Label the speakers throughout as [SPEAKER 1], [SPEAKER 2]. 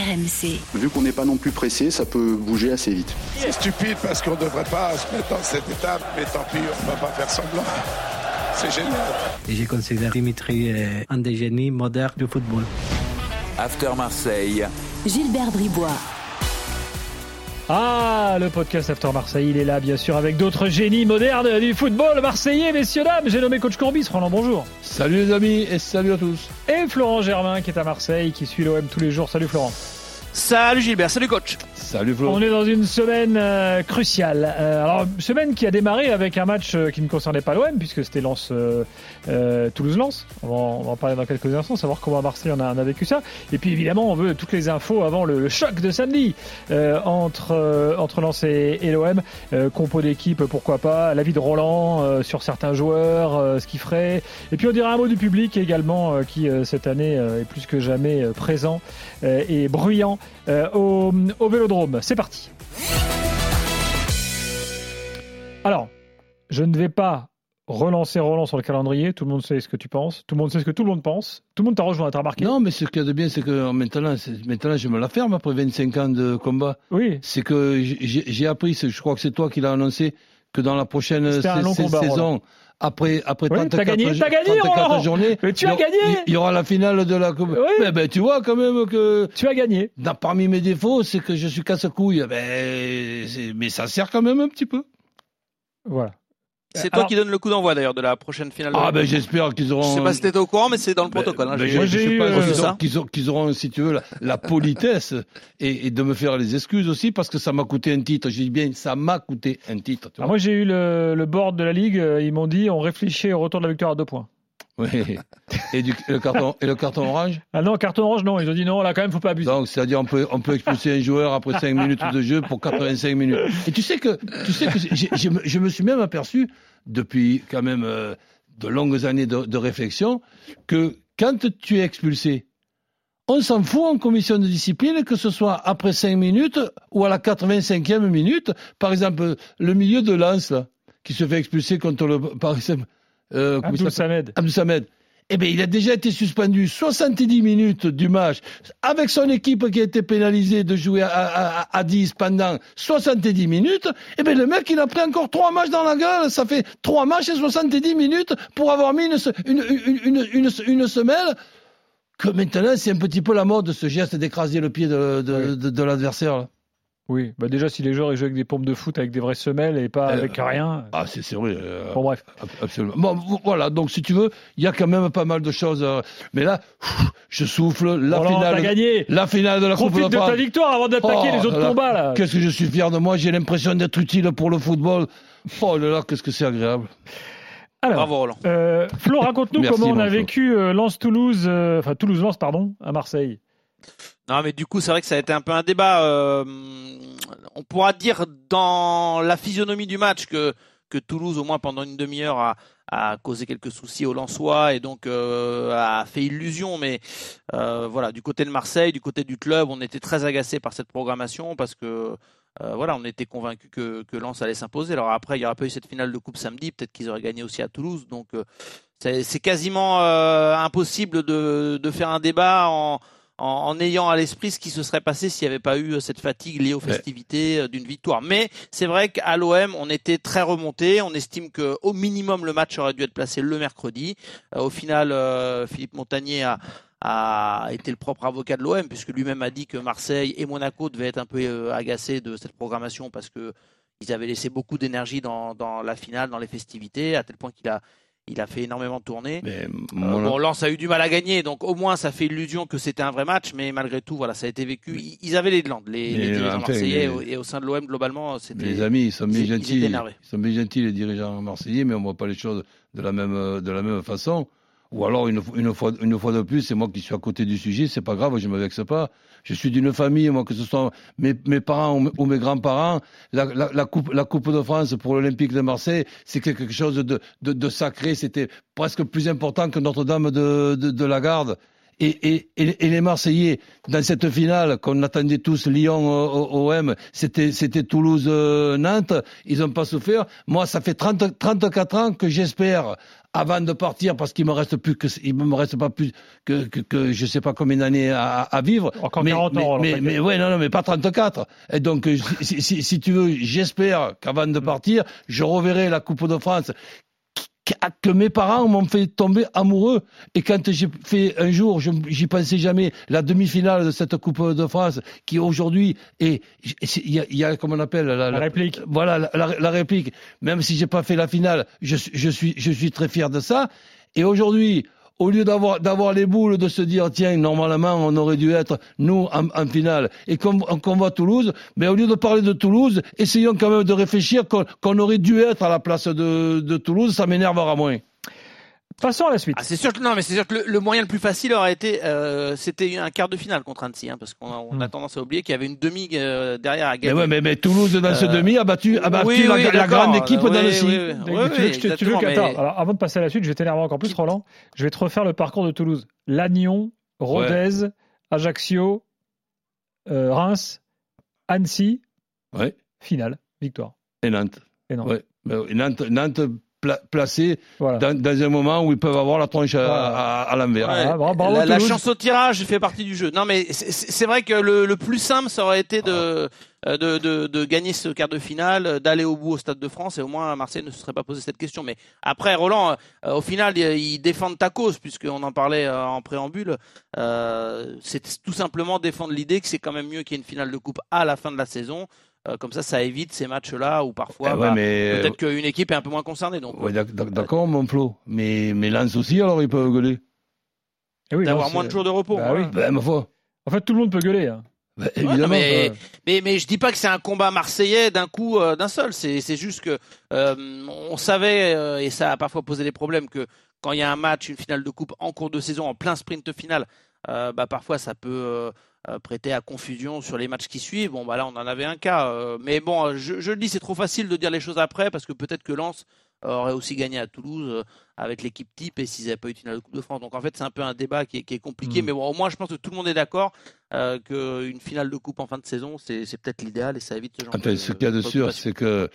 [SPEAKER 1] RMC.
[SPEAKER 2] Vu qu'on n'est pas non plus pressé, ça peut bouger assez vite.
[SPEAKER 3] C'est stupide parce qu'on ne devrait pas se mettre dans cette étape, mais tant pis, on ne va pas faire semblant. C'est génial.
[SPEAKER 4] Et j'ai considéré Dimitri euh, un des génies modernes du football.
[SPEAKER 5] After Marseille.
[SPEAKER 1] Gilbert Bribois.
[SPEAKER 6] Ah, le podcast After Marseille, il est là, bien sûr, avec d'autres génies modernes du football marseillais, messieurs, dames. J'ai nommé coach Courbis. Roland, bonjour.
[SPEAKER 7] Salut les amis et salut à tous.
[SPEAKER 6] Et Florent Germain, qui est à Marseille, qui suit l'OM tous les jours. Salut Florent.
[SPEAKER 8] Salut Gilbert, salut coach.
[SPEAKER 7] Salut.
[SPEAKER 6] On est dans une semaine euh, cruciale. Euh, alors, semaine qui a démarré avec un match euh, qui ne concernait pas l'OM, puisque c'était Lens, euh, euh, Toulouse-Lens. On, on va en parler dans quelques instants, savoir comment à Marseille on a, on a vécu ça. Et puis évidemment, on veut toutes les infos avant le, choc de samedi entre, entre Lens et, l'OM. Compo d'équipe, pourquoi pas. L'avis de Roland sur certains joueurs, ce qu'il ferait. Et puis on dira un mot du public également, qui cette année est plus que jamais présent et bruyant au, au Vélodrome. C'est parti. Alors, je ne vais pas relancer Roland sur le calendrier. Tout le monde sait ce que tu penses. Tout le monde sait ce que tout le monde pense. Tout le monde t'a rejoint, t'as remarqué
[SPEAKER 7] Non, mais ce qu'il y a de bien, c'est que maintenant, maintenant, je me la ferme après 25 ans de combat.
[SPEAKER 6] Oui.
[SPEAKER 7] C'est que j'ai appris, je crois que c'est toi qui l'as annoncé, que dans la prochaine sa-
[SPEAKER 6] combat,
[SPEAKER 7] saison, après, après
[SPEAKER 6] Oui,
[SPEAKER 7] 34,
[SPEAKER 6] t'as gagné,
[SPEAKER 7] jo-
[SPEAKER 6] t'as gagné,
[SPEAKER 7] 34
[SPEAKER 6] Roland
[SPEAKER 7] journées,
[SPEAKER 6] Mais tu as
[SPEAKER 7] il y aura-
[SPEAKER 6] gagné
[SPEAKER 7] Il y aura la finale de la Coupe.
[SPEAKER 6] Oui.
[SPEAKER 7] Mais ben, tu vois quand même que
[SPEAKER 6] Tu as gagné.
[SPEAKER 7] dans- parmi mes défauts, c'est que je suis casse-couille. Ben, mais ça sert quand même un petit peu.
[SPEAKER 6] Voilà.
[SPEAKER 8] C'est toi
[SPEAKER 6] Alors-
[SPEAKER 8] qui donne le coup d'envoi d'ailleurs de la prochaine finale. de
[SPEAKER 7] Ah ben j'espère qu'ils auront.
[SPEAKER 8] Je sais pas si t'étais au courant, mais c'est dans le
[SPEAKER 7] Ben,
[SPEAKER 8] protocole. hein,
[SPEAKER 7] ben,
[SPEAKER 8] j'ai-
[SPEAKER 6] eu,
[SPEAKER 7] pas,
[SPEAKER 6] euh,
[SPEAKER 7] qu'ils
[SPEAKER 8] c'est
[SPEAKER 7] auront-
[SPEAKER 8] ça.
[SPEAKER 7] qu'ils auront, si tu veux, la, la politesse et, et de me faire les excuses aussi parce que ça m'a coûté un titre. Je dis bien, ça m'a coûté un titre. tu vois.
[SPEAKER 6] moi, j'ai eu le, le board de la Ligue. euh, Ils m'ont dit on réfléchit au retour de la victoire à deux points.
[SPEAKER 7] Oui. Et, du- le carton, et le carton orange?
[SPEAKER 6] Ah non, carton orange, non. Ils ont dit non, là, quand même, faut pas abuser.
[SPEAKER 7] Donc, c'est-à-dire, on peut, on peut expulser un joueur après 5 minutes de jeu pour 85 minutes. Et tu sais que, tu sais que j'ai- je me suis même aperçu, depuis quand même euh, de longues années de, de réflexion, que quand tu es expulsé, on s'en fout en commission de discipline, que ce soit après 5 minutes ou à la 85e minute. Par exemple, le milieu de lance, là, qui se fait expulser contre le, par exemple, euh,
[SPEAKER 6] Abdul Samed.
[SPEAKER 7] Abdou Samed. Eh bien, il a déjà été suspendu 70 minutes du match avec son équipe qui a été pénalisée de jouer à, à, à 10 pendant 70 minutes. Eh bien, le mec, il a pris encore trois matchs dans la gueule. Ça fait trois matchs et 70 minutes pour avoir mis une, se- une, une, une, une, une semelle. Que maintenant, c'est un petit peu la mode, ce geste d'écraser le pied de, de,
[SPEAKER 6] Oui.
[SPEAKER 7] de, de l'adversaire.
[SPEAKER 6] Oui. Bah déjà, si les joueurs ils jouent avec des pompes de foot, avec des vraies semelles et pas
[SPEAKER 7] Euh,
[SPEAKER 6] avec rien.
[SPEAKER 7] Ah, c'est c'est vrai. euh,
[SPEAKER 6] Bon bref.
[SPEAKER 7] Ab- Absolument. Bon, vo- voilà. Donc, si tu veux, il y a quand même pas mal de choses. euh, Mais là, je souffle. La
[SPEAKER 6] Roland, t'as
[SPEAKER 7] finale.
[SPEAKER 6] gagné.
[SPEAKER 7] La finale de la Coupe
[SPEAKER 6] Profite
[SPEAKER 7] de
[SPEAKER 6] de ta
[SPEAKER 7] France.
[SPEAKER 6] victoire avant d'attaquer
[SPEAKER 7] Oh,
[SPEAKER 6] les autres
[SPEAKER 7] là,
[SPEAKER 6] combats là.
[SPEAKER 7] Qu'est-ce que je suis fier de moi. J'ai l'impression d'être utile pour le football. Oh là là, qu'est-ce que c'est agréable.
[SPEAKER 6] Alors,
[SPEAKER 8] Bravo Roland.
[SPEAKER 6] euh, Flo, raconte-nous comment on a vécu euh, Lens-Toulouse, euh, enfin Toulouse-Lens, pardon, à Marseille.
[SPEAKER 8] Non, mais du coup, c'est vrai que ça a été un peu un débat. euh, on pourra dire dans la physionomie du match que, que Toulouse, au moins pendant une demi-heure, a, causé quelques soucis aux Lensois et donc euh, a fait illusion. Mais euh, voilà, du côté de Marseille, du côté du club, on était très agacé par cette programmation parce que voilà, on était convaincu que, que Lens allait s'imposer. Alors après, il n'y aura pas eu cette finale de coupe samedi. Peut-être qu'ils auraient gagné aussi à Toulouse. Donc c'est quasiment impossible de, de faire un débat en en, en ayant à l'esprit ce qui se serait passé s'il n'y avait pas eu euh, cette fatigue liée aux festivités euh, d'une victoire. Mais c'est vrai qu'à l'OM, on était très remonté. On estime que au minimum le match aurait dû être placé le mercredi. Euh, au final, euh, Philippe Montagnier a, a été le propre avocat de l'OM puisque lui-même a dit que Marseille et Monaco devaient être un peu agacés de cette programmation parce que ils avaient laissé beaucoup d'énergie dans, dans la finale, dans les festivités, à tel point qu'il a il a fait énormément tourner.
[SPEAKER 7] Mais
[SPEAKER 8] Euh,
[SPEAKER 7] mon-
[SPEAKER 8] bon, Lens a eu du mal à gagner, donc au moins ça fait illusion que c'était un vrai match, mais malgré tout, voilà, ça a été vécu. Ils, ils avaient les glandes, les, les dirigeants
[SPEAKER 7] enfin,
[SPEAKER 8] marseillais,
[SPEAKER 7] mais-
[SPEAKER 8] et au sein de l'OM globalement, c'était.
[SPEAKER 7] mes amis, ils sont bien
[SPEAKER 8] ils- ils
[SPEAKER 7] gentils. Ils sont bien gentils, les dirigeants marseillais, mais on voit pas les choses de la même, de la même façon. Ou alors, une, fois, de plus, c'est moi qui suis à côté du sujet, c'est pas grave, je me vexe pas. Je suis d'une famille, moi, que ce soit mes, parents ou mes- grands-parents, la, coupe, la Coupe de France pour l'Olympique de Marseille, c'est quelque chose de, sacré, c'était presque plus important que Notre-Dame de, de, la Garde. Et, et, les Marseillais, dans cette finale qu'on attendait tous Lyon-OM, c'était c'était Toulouse-Nantes, ils n'ont pas souffert. Moi, ça fait 30, 34 ans que j'espère, avant de partir parce qu'il me reste plus que il me reste pas plus que que, que je sais pas combien d'années à, à vivre.
[SPEAKER 6] Encore
[SPEAKER 7] mais,
[SPEAKER 6] 40
[SPEAKER 7] mais,
[SPEAKER 6] ans. alors,
[SPEAKER 7] mais,
[SPEAKER 6] t'inquiète.
[SPEAKER 7] mais ouais, non, non, mais pas 34. Et donc, euh, si, si, si tu veux, j'espère qu'avant de partir, je reverrai la Coupe de France que mes parents m'ont fait tomber amoureux. Et quand j'ai fait un jour, je- j'y pensais jamais, la demi-finale de cette Coupe de France, qui aujourd'hui est, il y y a, comment on appelle, la,
[SPEAKER 6] La réplique.
[SPEAKER 7] voilà la, la- réplique. Même si j'ai pas fait la finale, je, je suis, je suis très fier de ça. Et aujourd'hui, au lieu d'avoir d'avoir les boules de se dire tiens normalement on aurait dû être nous en, finale et qu'on qu'on voit Toulouse, mais au lieu de parler de Toulouse, essayons quand même de réfléchir qu'on qu'on aurait dû être à la place de, de Toulouse. Ça m'énervera moins.
[SPEAKER 6] Passons à la suite.
[SPEAKER 8] Ah, c'est sûr que non, mais c'est sûr que le, le moyen le plus facile aurait été, euh, c'était un quart de finale contre Annecy, hein, parce qu'on a, on a
[SPEAKER 6] Hmm.
[SPEAKER 8] tendance à oublier qu'il y avait une demi euh, derrière à
[SPEAKER 7] Mais
[SPEAKER 8] gagner.
[SPEAKER 7] ouais, mais, mais Toulouse dans ce
[SPEAKER 8] Euh,
[SPEAKER 7] demi a battu, a battu
[SPEAKER 8] oui,
[SPEAKER 7] la,
[SPEAKER 8] oui,
[SPEAKER 7] la
[SPEAKER 8] d'accord.
[SPEAKER 7] grande équipe
[SPEAKER 8] Oui,
[SPEAKER 7] d'Annecy.
[SPEAKER 8] oui, oui.
[SPEAKER 6] Tu
[SPEAKER 8] Oui,
[SPEAKER 6] veux que je te-
[SPEAKER 8] oui,
[SPEAKER 6] tu veux
[SPEAKER 8] mais-
[SPEAKER 6] attends, alors avant de passer à la suite, je vais t'énerver encore plus, Roland. Je vais te refaire le parcours de Toulouse. Lannion, Rodez, Ajaccio, euh, Reims, Annecy,
[SPEAKER 7] Ouais.
[SPEAKER 6] finale, victoire.
[SPEAKER 7] Et Nantes.
[SPEAKER 6] Et.
[SPEAKER 7] Ouais. Nantes, Nantes pla- placé
[SPEAKER 6] Voilà.
[SPEAKER 7] dans, dans un moment où ils peuvent avoir la tronche à,
[SPEAKER 6] Voilà.
[SPEAKER 7] à- à l'envers.
[SPEAKER 8] Ouais.
[SPEAKER 6] Ah,
[SPEAKER 8] la, chance au tirage fait partie du jeu. Non, mais c'est- vrai que le, le plus simple, ça aurait été de, euh, de, de, de gagner ce quart de finale, d'aller au bout au Stade de France, et au moins Marseille ne se serait pas posé cette question. Mais après, Roland, euh, au final, ils, ils défendent ta cause, puisqu'on en parlait euh, en préambule. Euh, c'est tout simplement défendre l'idée que c'est quand même mieux qu'il y ait une finale de coupe à la fin de la saison. Euh, comme ça, ça évite ces matchs-là où parfois,
[SPEAKER 7] Eh ouais,
[SPEAKER 8] bah,
[SPEAKER 7] mais
[SPEAKER 8] peut-être qu'une équipe est un peu moins concernée. Donc,
[SPEAKER 7] Ouais, d'ac- d'accord, mon Flo. Mais, mais Lens aussi, alors ils peuvent gueuler.
[SPEAKER 6] Eh oui,
[SPEAKER 8] d'avoir moins de jours de repos.
[SPEAKER 6] Bah
[SPEAKER 8] voilà.
[SPEAKER 6] oui.
[SPEAKER 7] Ben, ma foi.
[SPEAKER 6] En fait, tout le monde peut gueuler. hein.
[SPEAKER 7] Ben,
[SPEAKER 8] Ouais, non,
[SPEAKER 7] évidemment.
[SPEAKER 8] mais,
[SPEAKER 6] ouais.
[SPEAKER 8] mais, mais je dis pas que c'est un combat marseillais d'un coup, euh, d'un seul. C'est, c'est juste que euh, on savait, euh, et ça a parfois posé des problèmes, que quand il y a un match, une finale de coupe en cours de saison, en plein sprint final, euh, bah, parfois ça peut euh, prêter à confusion sur les matchs qui suivent. Bon, bah là, on en avait un cas. euh, mais bon, euh, je, je le dis, c'est trop facile de dire les choses après, parce que peut-être que Lens aurait aussi gagné à Toulouse avec l'équipe type et s'ils n'avaient pas eu de finale de Coupe de France. Donc en fait, c'est un peu un débat qui est, qui est compliqué.
[SPEAKER 6] Mm.
[SPEAKER 8] Mais bon, au moins, je pense que tout le monde est d'accord euh, qu'une finale de coupe en fin de saison, c'est peut-être l'idéal et ça évite ce genre
[SPEAKER 7] Enfin,
[SPEAKER 8] de
[SPEAKER 7] ce qu'il y a de sûr, c'est que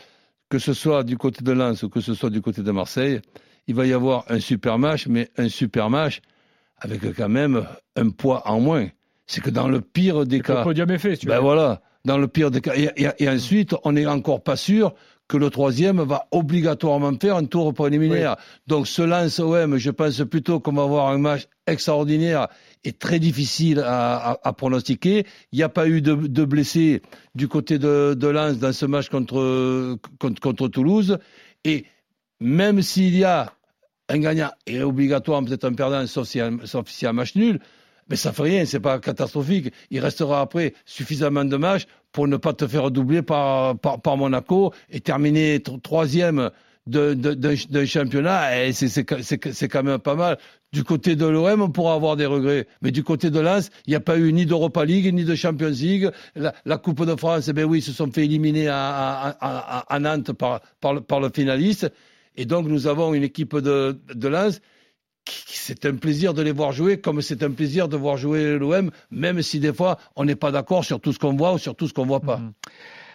[SPEAKER 7] que ce soit du côté de Lens ou que ce soit du côté de Marseille, il va y avoir un super match, mais un super match avec quand même un poids en moins. C'est que dans le pire des
[SPEAKER 6] Le
[SPEAKER 7] cas,
[SPEAKER 6] podium est fait, si tu
[SPEAKER 7] ben
[SPEAKER 6] veux.
[SPEAKER 7] voilà, dans le pire des cas, et, et- et ensuite, on n'est encore pas sûr que le troisième va obligatoirement faire un tour préliminaire. Donc, ce lance OM, je pense plutôt qu'on va avoir un match extraordinaire et très difficile à, à- à pronostiquer. Il n'y a pas eu de, de blessés du côté de, de Lens dans ce match contre, contre, contre Toulouse. Et même s'il y a un gagnant et obligatoire, peut-être un perdant, sauf s'il y y a un match nul, mais ça fait rien, c'est pas catastrophique. Il restera après suffisamment de matchs pour ne pas te faire doubler par, par, Monaco et terminer tro- troisième d'un championnat. C'est- quand même pas mal. Du côté de l'OM, on pourra avoir des regrets. Mais du côté de Lens, il n'y a pas eu ni d'Europa League, ni de Champions League. La, Coupe de France, eh ben oui, ils se sont fait éliminer à, à, à- Nantes par, le, par le finaliste. Et donc, nous avons une équipe de, de Lens c'est un plaisir de les voir jouer, comme c'est un plaisir de voir jouer l'OM, même si des fois, on n'est pas d'accord sur tout ce qu'on voit ou sur tout ce qu'on voit pas.
[SPEAKER 6] Mhm.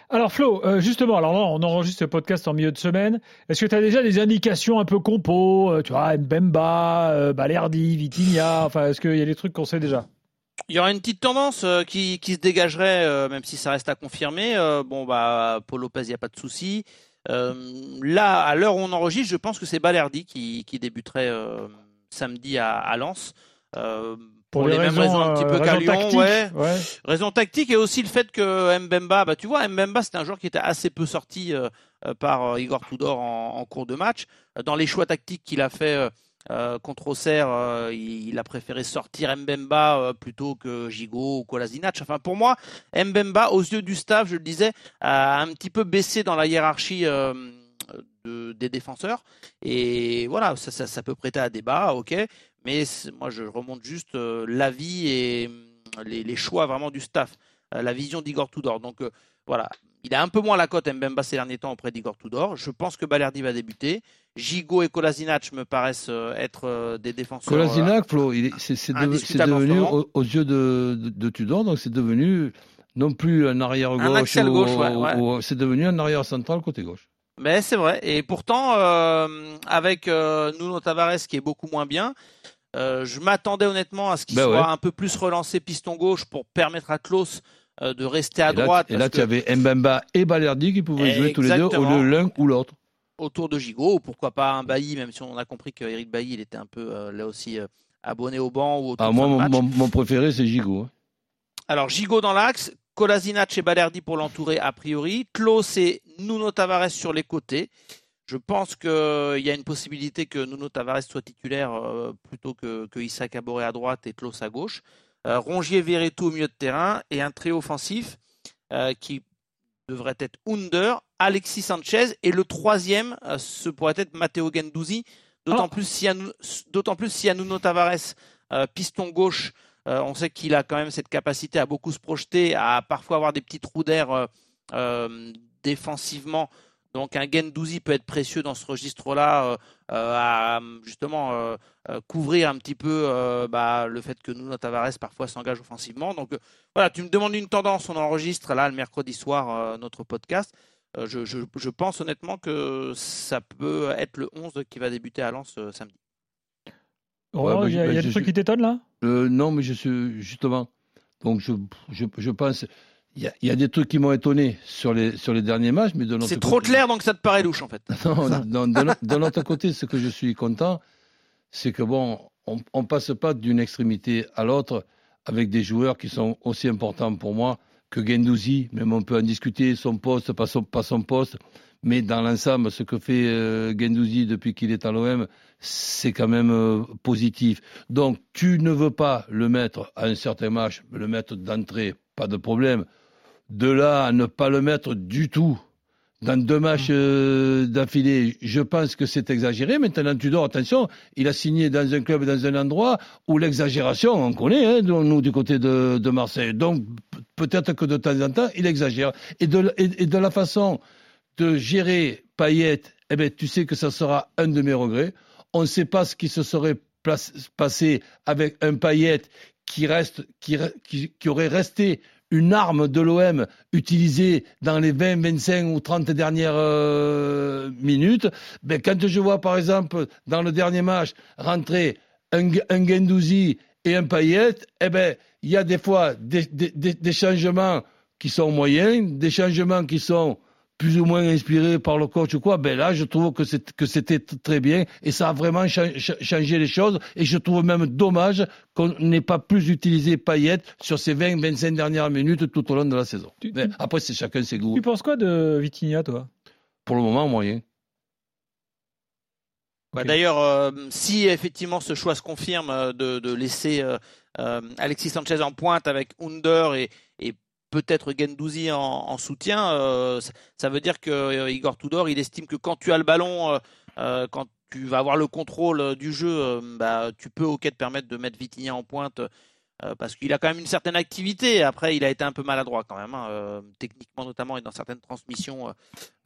[SPEAKER 6] Alors Flo, euh, justement, alors là, on enregistre ce podcast en milieu de semaine. Est-ce que tu as déjà des indications un peu compo euh, Tu vois, Mbemba, euh, Balerdi, Vitinha, enfin, est-ce qu'il y a des trucs qu'on sait déjà?
[SPEAKER 8] Il y aura une petite tendance euh, qui, qui se dégagerait, euh, même si ça reste à confirmer. Euh, bon, bah, Paul Lopez, il n'y a pas de souci. Euh, là, à l'heure où on enregistre, je pense que c'est Balerdi qui, qui débuterait euh, samedi à, à Lens. Euh, pour, les mêmes raisons un petit
[SPEAKER 6] euh,
[SPEAKER 8] peu qu'à Lyon,
[SPEAKER 6] tactiques,
[SPEAKER 8] ouais.
[SPEAKER 6] ouais.
[SPEAKER 8] Raison tactique et aussi le fait que Mbemba, bah tu vois, Mbemba c'était un joueur qui était assez peu sorti euh, euh, par euh, Igor Tudor en, en cours de match. Euh, Dans les choix tactiques qu'il a fait euh, euh, contre Auxerre, euh, il, il a préféré sortir Mbemba euh, plutôt que Gigot ou Kolasinac. Enfin pour moi, Mbemba aux yeux du staff, je le disais, a un petit peu baissé dans la hiérarchie euh, de- des défenseurs. Et voilà, ça, ça, ça peut prêter à débat, ok. Mais moi, je remonte juste euh, l'avis et hum, les, les choix vraiment du staff, euh, la vision d'Igor Tudor. Donc euh, voilà, il a un peu moins la cote Mbemba ces derniers temps auprès d'Igor Tudor. Je pense que Balerdi va débuter. Gigot et Kolasinac me paraissent être des défenseurs.
[SPEAKER 7] Kolasinac, Flo, c'est
[SPEAKER 8] ce
[SPEAKER 7] devenu, aux, aux yeux de, de, de Tudor, donc c'est devenu non plus un arrière gauche,
[SPEAKER 8] ouais, ouais.
[SPEAKER 7] c'est devenu un arrière central côté gauche.
[SPEAKER 8] Mais c'est vrai. Et pourtant, euh, avec euh, Nuno Tavares qui est beaucoup moins bien, euh, je m'attendais honnêtement à ce qu'il
[SPEAKER 7] Ben
[SPEAKER 8] soit
[SPEAKER 7] ouais.
[SPEAKER 8] un peu plus relancé piston gauche pour permettre à Klaus euh, de rester à
[SPEAKER 7] Et là,
[SPEAKER 8] droite.
[SPEAKER 7] et là, tu avais Mbemba et Balerdi qui pouvaient jouer tous les deux, au lieu l'un ou l'autre.
[SPEAKER 8] autour de Gigot, ou pourquoi pas un Bailly, même si on a compris qu'Eric Bailly, il était un peu là aussi abonné au banc ou au
[SPEAKER 7] Ah, moi, mon, mon- mon préféré, c'est Gigot. hein.
[SPEAKER 8] Alors Gigot dans l'axe, Kolasinac et Balerdi pour l'entourer a priori, Klaus et Nuno Tavares sur les côtés. Je pense qu'il y a une possibilité que Nuno Tavares soit titulaire euh, plutôt que, que Issa Caboret à droite et Klaus à gauche. Euh, Rongier, Verretou au milieu de terrain et un trio offensif euh, qui devrait être Under, Alexis Sanchez et le troisième, euh, ce pourrait être Matteo Gendouzi. D'autant plus d'autant a Nuno Tavares, euh, piston gauche. Euh, on sait qu'il a quand même cette capacité à beaucoup se projeter, à parfois avoir des petits trous d'air euh, euh, défensivement. Donc un Gendouzi peut être précieux dans ce registre-là, à justement couvrir un petit peu bah, le fait que Nuno Tavares parfois s'engage offensivement. Donc voilà, tu me demandes une tendance, on enregistre là le mercredi soir notre podcast. Je, je- pense honnêtement que ça peut être le 11 qui va débuter à Lens
[SPEAKER 7] bah,
[SPEAKER 6] il y a, y
[SPEAKER 7] je-
[SPEAKER 6] des trucs qui t'étonnent là?
[SPEAKER 7] Euh, non, mais je suis justement. Donc je, je, je pense. Il y, a, il y a des trucs qui m'ont étonné sur les, sur les derniers matchs, mais de notre
[SPEAKER 8] C'est trop
[SPEAKER 7] côté-
[SPEAKER 8] clair donc ça te paraît louche en fait.
[SPEAKER 7] Non, non, de, no- de notre côté, ce que je suis content, c'est que bon, on, on passe pas d'une extrémité à l'autre avec des joueurs qui sont aussi importants pour moi que Gendouzi. Même on peut en discuter son poste, pas son, poste, mais dans l'ensemble, ce que fait euh, Gendouzi depuis qu'il est à l'OM, c'est quand même euh, positif. Donc, tu ne veux pas le mettre à un certain match, le mettre d'entrée, pas de problème. De là à ne pas le mettre du tout dans deux matchs euh, d'affilée, je pense que c'est exagéré. Maintenant, Tudor, attention, il a signé dans un club, dans un endroit où l'exagération, on connaît, hein, nous, du côté de, de Marseille. Donc, peut-être que de temps en temps, il exagère. Et de, l- et, et de la façon de gérer Payet, eh ben, tu sais que ça sera un de mes regrets. On ne sait pas ce qui se serait passé avec un Payet qui, reste, qui, qui, aurait resté une arme de l'OM utilisée dans les 20, 25 ou 30 dernières euh, minutes. Ben, quand je vois, par exemple, dans le dernier match, rentrer un, un et un Payet, eh ben, il y a des fois des- des changements qui sont moyens, des changements qui sont plus ou moins inspirés par le coach ou quoi, ben là, je trouve que c'est- que c'était très bien et ça a vraiment cha- cha- changé les choses. Et je trouve même dommage qu'on n'ait pas plus utilisé Payet sur ces 20-25 dernières minutes tout au long de la saison.
[SPEAKER 6] Tu-
[SPEAKER 7] Mais
[SPEAKER 6] tu-
[SPEAKER 7] après, c'est chacun ses goûts.
[SPEAKER 6] Tu penses quoi de Vitinha, toi?
[SPEAKER 7] Pour le moment, moyen.
[SPEAKER 8] Bah. D'ailleurs, euh, si effectivement ce choix se confirme euh, de, de laisser euh, euh, Alexis Sanchez en pointe avec Under et, et peut-être Gendouzi en, en soutien, euh, ça, ça veut dire que euh, Igor Tudor, il estime que quand tu as le ballon, euh, quand tu vas avoir le contrôle du jeu, bah, tu peux ok te permettre de mettre Vitinha en pointe parce qu'il a quand même une certaine activité. Après, il a été un peu maladroit quand même, hein, euh, techniquement notamment et dans certaines transmissions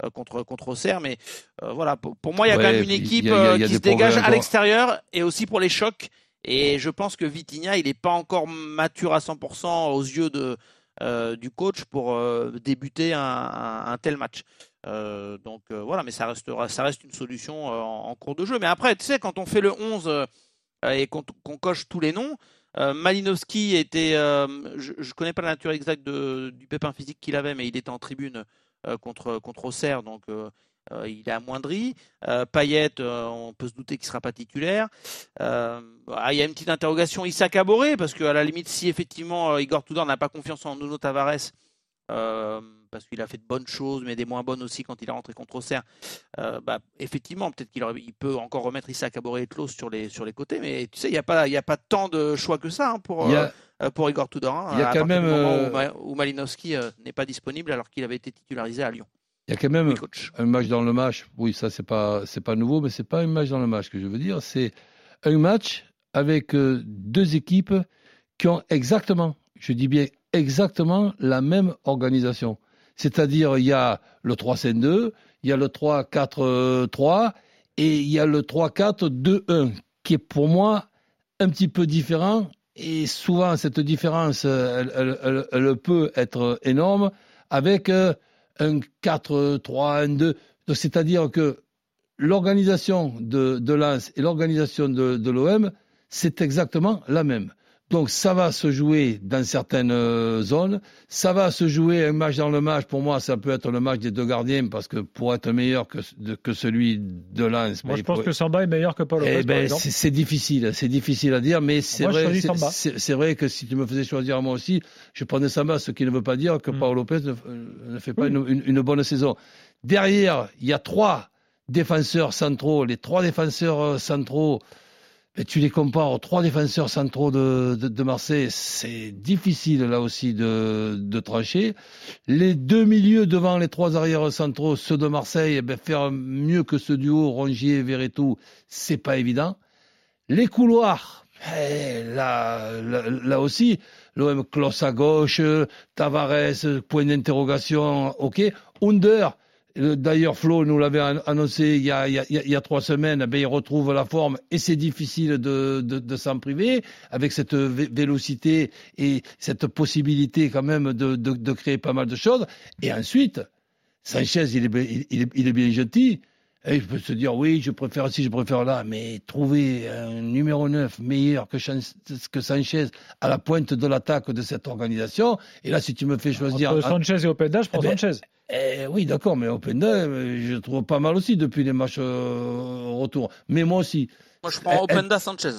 [SPEAKER 8] euh, contre contre Auxerre. Mais euh, voilà, pour, pour moi, il y a
[SPEAKER 7] Ouais,
[SPEAKER 8] quand même une
[SPEAKER 7] il y a-
[SPEAKER 8] équipe
[SPEAKER 7] il y a- il y a des
[SPEAKER 8] qui se dégage à l'extérieur et aussi pour les chocs. Et je pense que Vitinha, il n'est pas encore mature à 100% aux yeux de, du coach pour euh, débuter un, tel match. Euh, donc euh, voilà, mais ça restera, ça reste une solution euh, en, cours de jeu. Mais après, tu sais, quand on fait le 11 euh, et qu'on coche tous les noms, euh, Malinowski était, euh, je, je connais pas la nature exacte du pépin physique qu'il avait, mais il était en tribune euh, contre contre Auxerre, donc euh, il est amoindri. Euh, Payet, euh, on peut se douter qu'il sera pas titulaire. Euh, ah, il y a une petite interrogation Issa Caboret, parce qu'à la limite, si effectivement Igor Tudor n'a pas confiance en Nuno Tavares, parce qu'il a fait de bonnes choses, mais des moins bonnes aussi quand il est rentré contre Auxerre, bah, effectivement, peut-être qu'il il peut encore remettre Issa Caboret et Klaus sur les, sur les côtés, mais tu sais, il n'y a, pas- il y a pas tant de choix que ça hein, pour, Igor Tudor. hein,
[SPEAKER 7] il y a quand même,
[SPEAKER 8] où, Ma- où Malinowski euh, n'est pas disponible alors qu'il avait été titularisé à Lyon.
[SPEAKER 7] Il y a quand même un match dans le match. Oui, ça c'est pas c'est pas nouveau, mais c'est pas un match dans le match que je veux dire. C'est un match avec euh, deux équipes qui ont exactement, je dis bien exactement la même organisation. C'est-à-dire il y a le 3-5-2, il y a le 3-4-3 et il y a le 3-4-2-1 qui est pour moi un petit peu différent et souvent cette différence elle, elle- elle- elle peut être énorme avec euh, un 4-3-1-2. Donc, c'est-à-dire que l'organisation de, de Lens et l'organisation de, de l'OM, c'est exactement la même. Donc ça va se jouer dans certaines euh, zones, ça va se jouer un match dans le match. Pour moi, ça peut être le match des deux gardiens parce que pour être meilleur que, que celui de Lens,
[SPEAKER 6] Moi,
[SPEAKER 7] ben,
[SPEAKER 6] je
[SPEAKER 7] il
[SPEAKER 6] pense
[SPEAKER 7] faut-
[SPEAKER 6] que Samba est meilleur que Paul Lopez,
[SPEAKER 7] eh ben, c'est difficile, c'est difficile à dire, mais c'est vrai, c'est- que si tu me faisais choisir moi aussi, je prenais Samba, ce qui ne veut pas dire que
[SPEAKER 6] Mm.
[SPEAKER 7] Paolo Lopez ne, euh, ne fait pas
[SPEAKER 6] Oui.
[SPEAKER 7] une, une- une bonne saison. Derrière, il y a trois défenseurs centraux, les trois défenseurs euh, centraux. Tu les compares aux trois défenseurs centraux de, de, Marseille, c'est difficile là aussi de, de trancher. Les deux milieux devant les trois arrières centraux, ceux de Marseille, eh ben, faire mieux que ce duo Rongier Verretou, c'est pas évident. Les couloirs, eh, là, là, aussi, l'OM closse à gauche, Tavares, point d'interrogation, ok. Under, D'ailleurs, Flo nous l'avait an- annoncé il y, a, il, y a, il y a trois semaines, ben, il retrouve la forme et c'est difficile de, de, de s'en priver avec cette vé- vélocité et cette possibilité quand même de, créer pas mal de choses. Et ensuite, Sanchez, il est, bien- il, il est, bien gentil. Et je peux se dire, oui, je préfère ci, je préfère là, mais trouver un numéro 9 meilleur que Sanchez à la pointe de l'attaque de cette organisation, et là, si tu me fais choisir...
[SPEAKER 6] Entre Sanchez et Openda, je prends
[SPEAKER 7] Eh ben,
[SPEAKER 6] Sanchez.
[SPEAKER 7] Eh oui, d'accord, mais Openda, euh, je le trouve pas mal aussi depuis les matchs euh, retour. Mais moi aussi.
[SPEAKER 8] Moi, je
[SPEAKER 7] Eh,
[SPEAKER 8] prends
[SPEAKER 7] eh,
[SPEAKER 8] Openda Sanchez.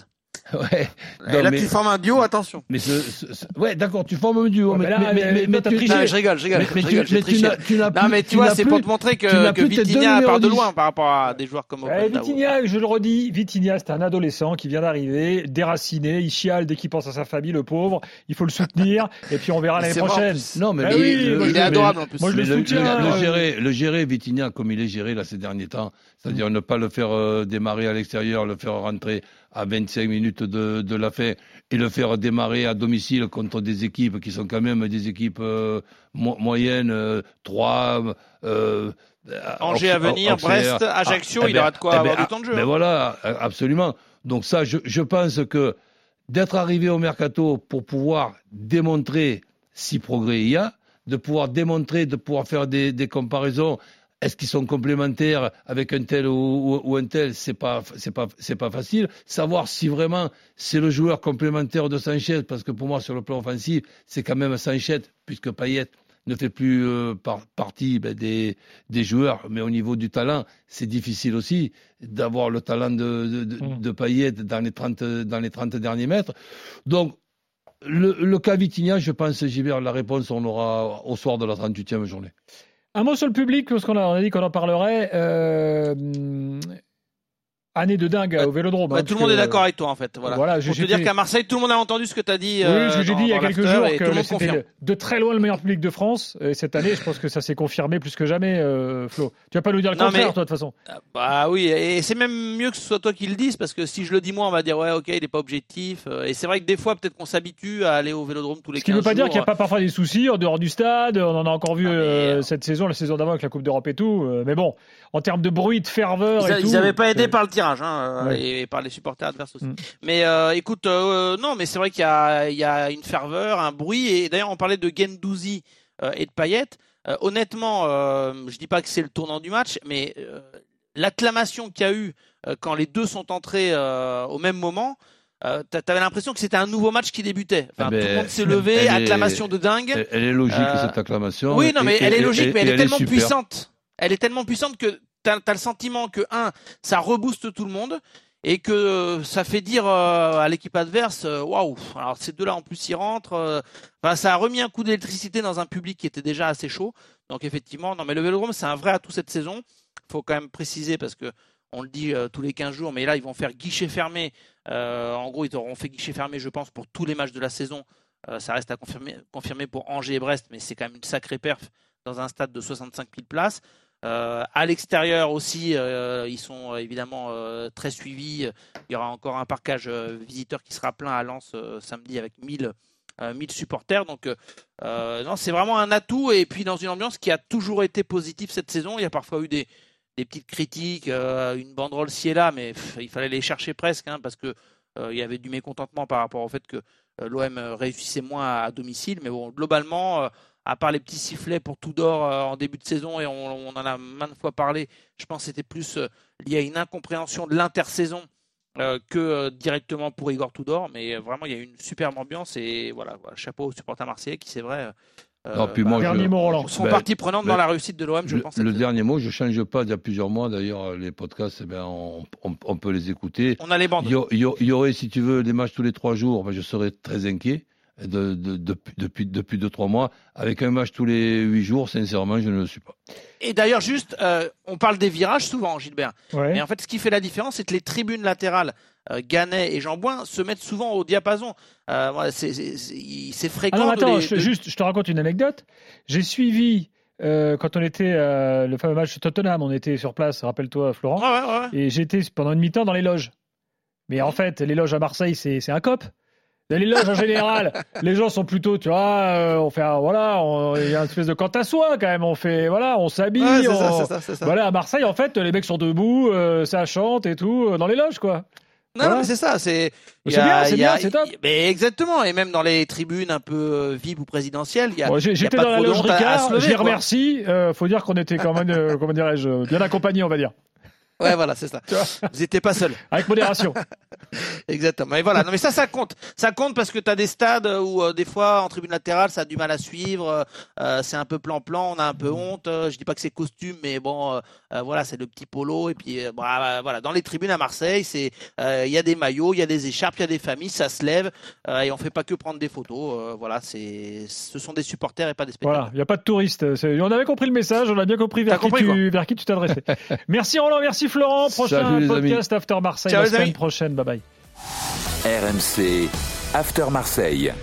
[SPEAKER 7] Ouais.
[SPEAKER 8] Et
[SPEAKER 7] Non,
[SPEAKER 8] là,
[SPEAKER 7] mais-
[SPEAKER 8] tu formes un duo, attention.
[SPEAKER 7] Mais ce, ce- ce- ouais, d'accord, tu formes un duo,
[SPEAKER 6] Ouais,
[SPEAKER 7] mais,
[SPEAKER 6] mais là,
[SPEAKER 7] mais, mais, mais
[SPEAKER 6] t'as
[SPEAKER 7] tu,
[SPEAKER 6] triché.
[SPEAKER 8] Non, mais je rigole, je rigole.
[SPEAKER 7] mais- mais
[SPEAKER 8] je
[SPEAKER 7] tu-
[SPEAKER 8] rigole,
[SPEAKER 7] mais tu n'as- tu n'as
[SPEAKER 8] Non,
[SPEAKER 7] plus-
[SPEAKER 8] mais tu
[SPEAKER 7] tu
[SPEAKER 8] vois,
[SPEAKER 7] n'as
[SPEAKER 8] c'est
[SPEAKER 7] plus-
[SPEAKER 8] pour te montrer
[SPEAKER 7] tu n'as
[SPEAKER 8] que, que Vitinha part de
[SPEAKER 7] 10.
[SPEAKER 8] loin par rapport à des joueurs comme
[SPEAKER 6] Eh. Vitinha, je le redis, Vitinha, c'est un adolescent qui vient d'arriver, déraciné, il chiale dès qu'il pense à sa famille, le pauvre. Il faut le soutenir, et puis on verra l'année prochaine.
[SPEAKER 8] plus.
[SPEAKER 7] Non, mais
[SPEAKER 6] Ah je
[SPEAKER 8] Il est
[SPEAKER 6] le-
[SPEAKER 8] adorable en plus.
[SPEAKER 6] moi, je le
[SPEAKER 7] Mais le,
[SPEAKER 6] soutiens,
[SPEAKER 7] le- le gérer, Vitinha comme il est géré là ces derniers temps, c'est-à-dire ne pas le faire euh, démarrer à l'extérieur, le faire rentrer à 25 minutes de, de la fin et le faire démarrer à domicile contre des équipes qui sont quand même des équipes euh, mo- moyennes, euh, Troyes, euh,
[SPEAKER 8] Angers à venir. Brest, Ajaccio,
[SPEAKER 7] Ah, eh
[SPEAKER 8] il
[SPEAKER 7] ben,
[SPEAKER 8] aura de quoi
[SPEAKER 7] eh
[SPEAKER 8] avoir
[SPEAKER 7] ben,
[SPEAKER 8] du temps de jeu.
[SPEAKER 7] Ben
[SPEAKER 8] hein.
[SPEAKER 7] voilà, euh, absolument. Donc ça, je, je pense que d'être arrivé au mercato pour pouvoir démontrer si progrès il y a, de pouvoir démontrer, de pouvoir faire des, des comparaisons. Est-ce qu'ils sont complémentaires avec un tel ou, ou- ou un tel? C'est pas, c'est pas, c'est pas facile. Savoir si vraiment c'est le joueur complémentaire de Sanchez, parce que pour moi sur le plan offensif, c'est quand même Sanchez, puisque Payet ne fait plus euh, par- partie ben, des, des joueurs, mais au niveau du talent, c'est difficile aussi d'avoir le talent de, de, de,
[SPEAKER 6] Mm.
[SPEAKER 7] de Payet dans les 30, dans les 30 derniers mètres. Donc, le, le cas Vitinha, je pense, Gilbert, la réponse, on l'aura au soir de la 38e journée.
[SPEAKER 6] Un mot sur le public, parce qu'on a, a dit qu'on en parlerait. Euh, année de dingue
[SPEAKER 8] Ouais.
[SPEAKER 6] au Vélodrome.
[SPEAKER 8] Ouais,
[SPEAKER 6] hein,
[SPEAKER 8] tout le monde est d'accord avec toi en fait. Voilà.
[SPEAKER 6] Voilà, je-
[SPEAKER 8] Pour te dire qu'à Marseille, tout le monde a entendu ce que tu as dit.
[SPEAKER 6] Oui,
[SPEAKER 8] euh,
[SPEAKER 6] ce que j'ai dit il y a quelques jours, que c'était de, très loin le meilleur public de France. Et cette année, je pense que ça s'est confirmé plus que jamais, euh, Flo. Tu vas pas nous dire le
[SPEAKER 8] Non,
[SPEAKER 6] contraire,
[SPEAKER 8] mais-
[SPEAKER 6] toi, de toute façon.
[SPEAKER 8] Ah, Bah oui, et c'est même mieux que ce soit toi qui le dises, parce que si je le dis moi, on va dire ouais, ok, il est pas objectif. euh, Et c'est vrai que des fois, peut-être qu'on s'habitue à aller au Vélodrome tous les
[SPEAKER 6] Ce qui ne veut
[SPEAKER 8] 15
[SPEAKER 6] pas dire qu'il n'y a pas parfois des soucis en dehors du stade. On en a encore vu
[SPEAKER 8] Ah, mais,
[SPEAKER 6] euh, cette saison, la saison d'avant avec la Coupe d'Europe et tout. mais bon, en termes de bruit, de ferveur
[SPEAKER 8] Ils, a-
[SPEAKER 6] et tout.
[SPEAKER 8] ils avaient pas aidé par le hein, euh,
[SPEAKER 6] Ouais.
[SPEAKER 8] et par les supporters adverses aussi.
[SPEAKER 6] Mm.
[SPEAKER 8] Mais euh, écoute, euh, non, mais c'est vrai qu'il y a, il y a une ferveur, un bruit. Et d'ailleurs, on parlait de Gendouzi euh, et de Payet. Euh, honnêtement, euh, je dis pas que c'est le tournant du match, mais euh, l'acclamation qu'il y a eu euh, quand les deux sont entrés euh, au même moment. Euh, t'a- T'avais l'impression que c'était un nouveau match qui débutait. Enfin,
[SPEAKER 7] Eh ben,
[SPEAKER 8] tout le monde s'est levé,
[SPEAKER 7] est-
[SPEAKER 8] acclamation de dingue.
[SPEAKER 7] Elle, elle est logique,
[SPEAKER 8] Euh,
[SPEAKER 7] cette acclamation.
[SPEAKER 8] Oui, non, mais
[SPEAKER 7] Et-
[SPEAKER 8] elle
[SPEAKER 7] et-
[SPEAKER 8] est logique,
[SPEAKER 7] et-
[SPEAKER 8] mais elle est tellement puissante. Elle est tellement puissante que t'as as le sentiment que un, ça rebooste tout le monde et que euh, ça fait dire euh, à l'équipe adverse, euh, waouh. Alors ces deux-là en plus ils rentrent. euh, ça a remis un coup d'électricité dans un public qui était déjà assez chaud. Donc effectivement, non, mais le Vélodrome c'est un vrai atout cette saison. Faut quand même préciser parce que on le dit tous les 15 jours, mais là ils vont faire guichet fermé. En gros, ils auront fait guichet fermé, je pense, pour tous les matchs de la saison. Ça reste à confirmer, confirmer pour Angers et Brest, mais c'est quand même une sacrée perf dans un stade de 65 000 places. Euh, à l'extérieur aussi, euh, ils sont euh, évidemment très suivis. Il y aura encore un parcage visiteur qui sera plein à Lens samedi avec 1000, euh, 1000 supporters. Donc, non, c'est vraiment un atout. Et puis, dans une ambiance qui a toujours été positive cette saison, il y a parfois eu des, petites critiques, une banderole ci et là, mais il fallait les chercher presque hein, parce que il y avait du mécontentement par rapport au fait que l'OM réussissait moins à, à domicile. Mais bon, globalement, à part les petits sifflets pour Tudor euh, en début de saison, et on, on en a maintes fois parlé, je pense que c'était plus euh, lié à une incompréhension de l'intersaison euh, que euh, directement pour Igor Tudor. Mais euh, vraiment, il y a eu une superbe ambiance, et voilà, voilà, chapeau aux supporters marseillais qui, c'est vrai, euh,
[SPEAKER 7] Non, puis moi,
[SPEAKER 6] Dernier
[SPEAKER 7] je-
[SPEAKER 6] mot, Roland.
[SPEAKER 8] sont
[SPEAKER 7] Ben,
[SPEAKER 8] partie prenante
[SPEAKER 7] ben,
[SPEAKER 8] dans la réussite de l'OM, je
[SPEAKER 7] le,
[SPEAKER 8] pense.
[SPEAKER 7] le dernier mot, je change pas. Il y a plusieurs mois, d'ailleurs, les podcasts, eh ben, on, on- on peut les écouter.
[SPEAKER 8] On a les bandes.
[SPEAKER 7] Il y, y aurait, si tu veux, des matchs tous les trois jours, ben, je serais très inquiet. De, de- depuis, depuis, depuis deux, trois mois. Avec un match tous les huit jours, sincèrement, je ne le suis pas.
[SPEAKER 8] Et d'ailleurs, juste, euh, on parle des virages souvent, Gilbert.
[SPEAKER 6] Ouais.
[SPEAKER 8] Et en fait, ce qui fait la différence, c'est que les tribunes latérales, euh, Gannet et Jambouin, se mettent souvent au diapason. Euh, voilà, c'est- c'est c'est- c'est
[SPEAKER 6] Ah
[SPEAKER 8] fréquent.
[SPEAKER 6] non, mais
[SPEAKER 8] de
[SPEAKER 6] attends,
[SPEAKER 8] les-
[SPEAKER 6] je,
[SPEAKER 8] de-
[SPEAKER 6] juste, je te raconte une anecdote. J'ai suivi, euh, quand on était, euh, le fameux match Tottenham, on était sur place, rappelle-toi, Florent,
[SPEAKER 8] Ouais, ouais, ouais.
[SPEAKER 6] et j'étais pendant une mi-temps dans les loges. Mais en fait, les loges à Marseille, c'est c'est un cop. Dans Les loges en général, les gens sont plutôt, tu vois, euh, on fait, un- voilà, il y a une espèce de quant à soi quand même. On fait, voilà, on s'habille.
[SPEAKER 8] Ouais,
[SPEAKER 6] on-. Voilà, à Marseille, en fait, les mecs sont debout, euh, ça chante et tout, euh, dans les loges, quoi.
[SPEAKER 8] Non,
[SPEAKER 6] Voilà.
[SPEAKER 8] non, mais c'est ça. C'est
[SPEAKER 6] c'est bien, c'est bien, c'est top.
[SPEAKER 8] Mais exactement. Et même dans les tribunes un peu VIP ou présidentielles, il y a.
[SPEAKER 6] Bon, J'étais dans la loge Ricard, je les remercie. Euh, faut dire qu'on était quand même, comment dirais-je, bien accompagnés, on va dire.
[SPEAKER 8] Ouais, voilà, c'est ça. Vous n'étiez pas seul.
[SPEAKER 6] Avec modération.
[SPEAKER 8] Exactement. Et voilà. Non, mais ça, ça compte. Ça compte parce que tu as des stades où euh, des fois en tribune latérale, ça a du mal à suivre. euh, c'est un peu plan-plan, on a un peu honte. euh, je dis pas que c'est costume, mais bon, euh, euh, voilà, c'est le petit polo. Et puis euh, bah, voilà, dans les tribunes à Marseille, c'est euh, il y a des maillots, il y a des écharpes, il y a des familles, ça se lève euh, et on fait pas que prendre des photos. euh, voilà, c'est ce sont des supporters et pas des spectateurs.
[SPEAKER 6] Voilà, il n'y a pas de touristes. On avait compris le message, on a bien compris vers, qui,
[SPEAKER 8] compris,
[SPEAKER 6] tu, vers qui tu t'adressais. merci Roland, merci Florent. Prochain
[SPEAKER 7] Salut, les amis.
[SPEAKER 6] podcast After Marseille
[SPEAKER 8] Ciao,
[SPEAKER 6] la semaine
[SPEAKER 8] amis.
[SPEAKER 6] prochaine. Bye bye.
[SPEAKER 5] RMC After Marseille.